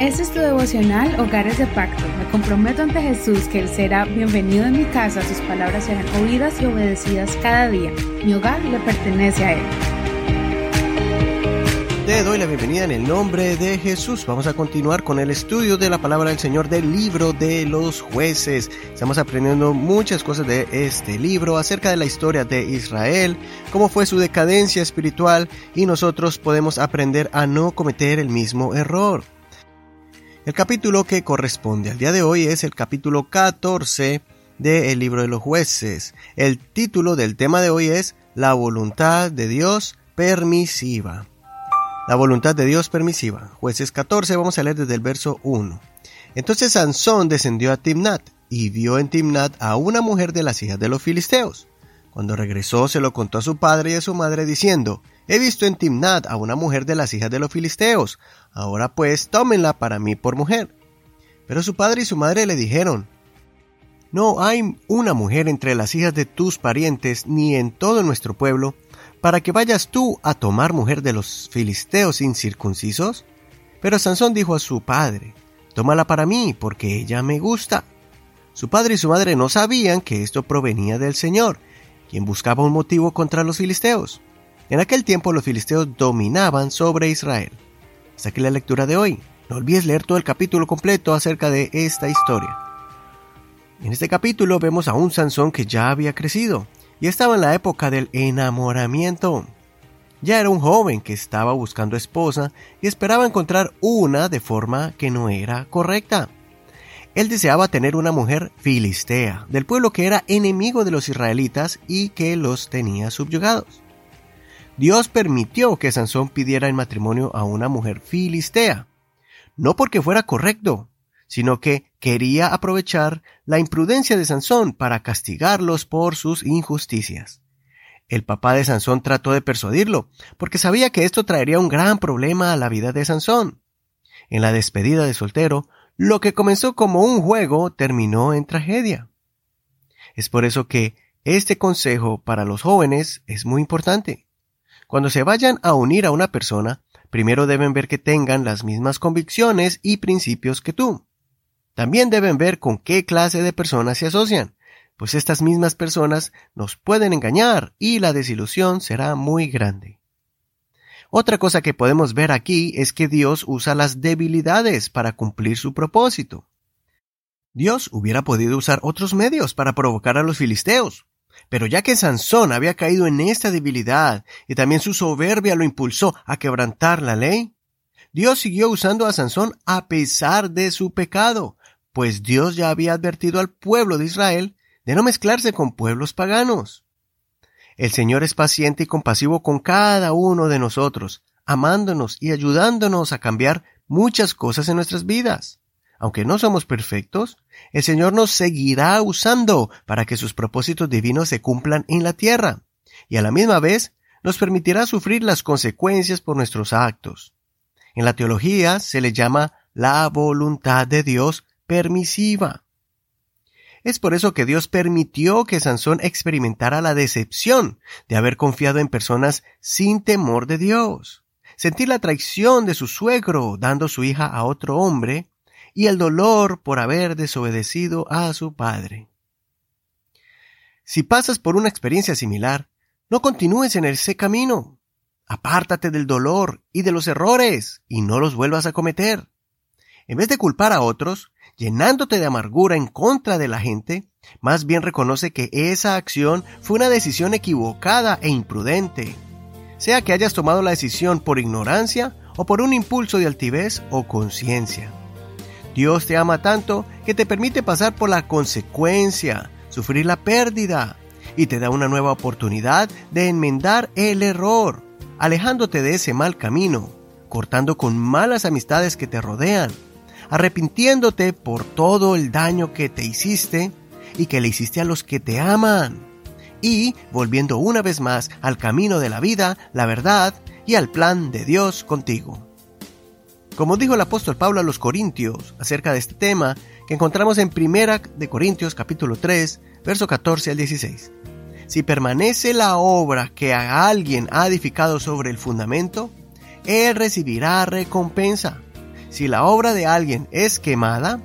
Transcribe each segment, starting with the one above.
Este es tu devocional Hogares de Pacto. Me comprometo ante Jesús que Él será bienvenido en mi casa, sus palabras serán oídas y obedecidas cada día. Mi hogar le pertenece a Él. Doy la bienvenida en el nombre de Jesús. Vamos a continuar con el estudio de la palabra del Señor del libro de los jueces. Estamos aprendiendo muchas cosas de este libro acerca de la historia de Israel, cómo fue su decadencia espiritual y nosotros podemos aprender a no cometer el mismo error. El capítulo que corresponde al día de hoy es el capítulo 14 del libro de los jueces. El título del tema de hoy es La voluntad de Dios permisiva. La voluntad de Dios permisiva. Jueces 14, vamos a leer desde el verso 1. Entonces Sansón descendió a Timnat y vio en Timnat a una mujer de las hijas de los filisteos. Cuando regresó se lo contó a su padre y a su madre diciendo, He visto en Timnat a una mujer de las hijas de los filisteos, ahora pues tómenla para mí por mujer. Pero su padre y su madre le dijeron, No hay una mujer entre las hijas de tus parientes ni en todo nuestro pueblo para que vayas tú a tomar mujer de los filisteos incircuncisos? Pero Sansón dijo a su padre, Tómala para mí, porque ella me gusta. Su padre y su madre no sabían que esto provenía del Señor, quien buscaba un motivo contra los filisteos. En aquel tiempo los filisteos dominaban sobre Israel. Hasta aquí la lectura de hoy. No olvides leer todo el capítulo completo acerca de esta historia. En este capítulo vemos a un Sansón que ya había crecido, y estaba en la época del enamoramiento. Ya era un joven que estaba buscando esposa y esperaba encontrar una de forma que no era correcta. Él deseaba tener una mujer filistea, del pueblo que era enemigo de los israelitas y que los tenía subyugados. Dios permitió que Sansón pidiera en matrimonio a una mujer filistea, no porque fuera correcto, sino que quería aprovechar la imprudencia de Sansón para castigarlos por sus injusticias. El papá de Sansón trató de persuadirlo, porque sabía que esto traería un gran problema a la vida de Sansón. En la despedida de soltero, lo que comenzó como un juego terminó en tragedia. Es por eso que este consejo para los jóvenes es muy importante. Cuando se vayan a unir a una persona, primero deben ver que tengan las mismas convicciones y principios que tú. También deben ver con qué clase de personas se asocian, pues estas mismas personas nos pueden engañar y la desilusión será muy grande. Otra cosa que podemos ver aquí es que Dios usa las debilidades para cumplir su propósito. Dios hubiera podido usar otros medios para provocar a los filisteos, pero ya que Sansón había caído en esta debilidad y también su soberbia lo impulsó a quebrantar la ley, Dios siguió usando a Sansón a pesar de su pecado, pues Dios ya había advertido al pueblo de Israel de no mezclarse con pueblos paganos. El Señor es paciente y compasivo con cada uno de nosotros, amándonos y ayudándonos a cambiar muchas cosas en nuestras vidas. Aunque no somos perfectos, el Señor nos seguirá usando para que sus propósitos divinos se cumplan en la tierra, y a la misma vez nos permitirá sufrir las consecuencias por nuestros actos. En la teología se le llama la voluntad de Dios permisiva. Es por eso que Dios permitió que Sansón experimentara la decepción de haber confiado en personas sin temor de Dios, sentir la traición de su suegro dando su hija a otro hombre y el dolor por haber desobedecido a su padre. Si pasas por una experiencia similar, no continúes en ese camino. Apártate del dolor y de los errores y no los vuelvas a cometer. En vez de culpar a otros, llenándote de amargura en contra de la gente, más bien reconoce que esa acción fue una decisión equivocada e imprudente. Sea que hayas tomado la decisión por ignorancia o por un impulso de altivez o conciencia. Dios te ama tanto que te permite pasar por la consecuencia, sufrir la pérdida, y te da una nueva oportunidad de enmendar el error, alejándote de ese mal camino, cortando con malas amistades que te rodean, arrepintiéndote por todo el daño que te hiciste y que le hiciste a los que te aman, y volviendo una vez más al camino de la vida, la verdad y al plan de Dios contigo. Como dijo el apóstol Pablo a los Corintios acerca de este tema, que encontramos en Primera de Corintios capítulo 3, verso 14 al 16. Si permanece la obra que a alguien ha edificado sobre el fundamento, Él recibirá recompensa. Si la obra de alguien es quemada,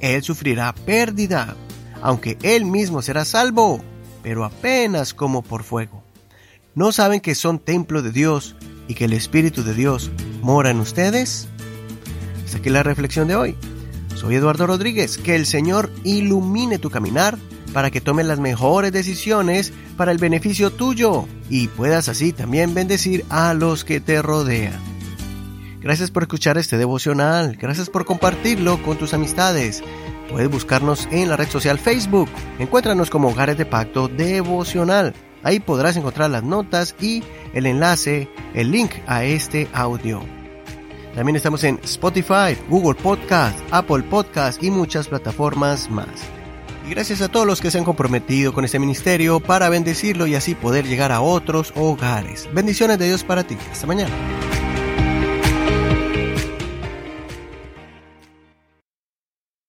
Él sufrirá pérdida, aunque Él mismo será salvo, pero apenas como por fuego. ¿No saben que son templo de Dios y que el Espíritu de Dios mora en ustedes? Hasta aquí la reflexión de hoy. Soy Eduardo Rodríguez. Que el Señor ilumine tu caminar para que tomes las mejores decisiones para el beneficio tuyo y puedas así también bendecir a los que te rodean. Gracias por escuchar este devocional, gracias por compartirlo con tus amistades. Puedes buscarnos en la red social Facebook, encuéntranos como Hogares de Pacto Devocional. Ahí podrás encontrar las notas y el enlace, el link a este audio. También estamos en Spotify, Google Podcast, Apple Podcast y muchas plataformas más. Y gracias a todos los que se han comprometido con este ministerio para bendecirlo y así poder llegar a otros hogares. Bendiciones de Dios para ti. Hasta mañana.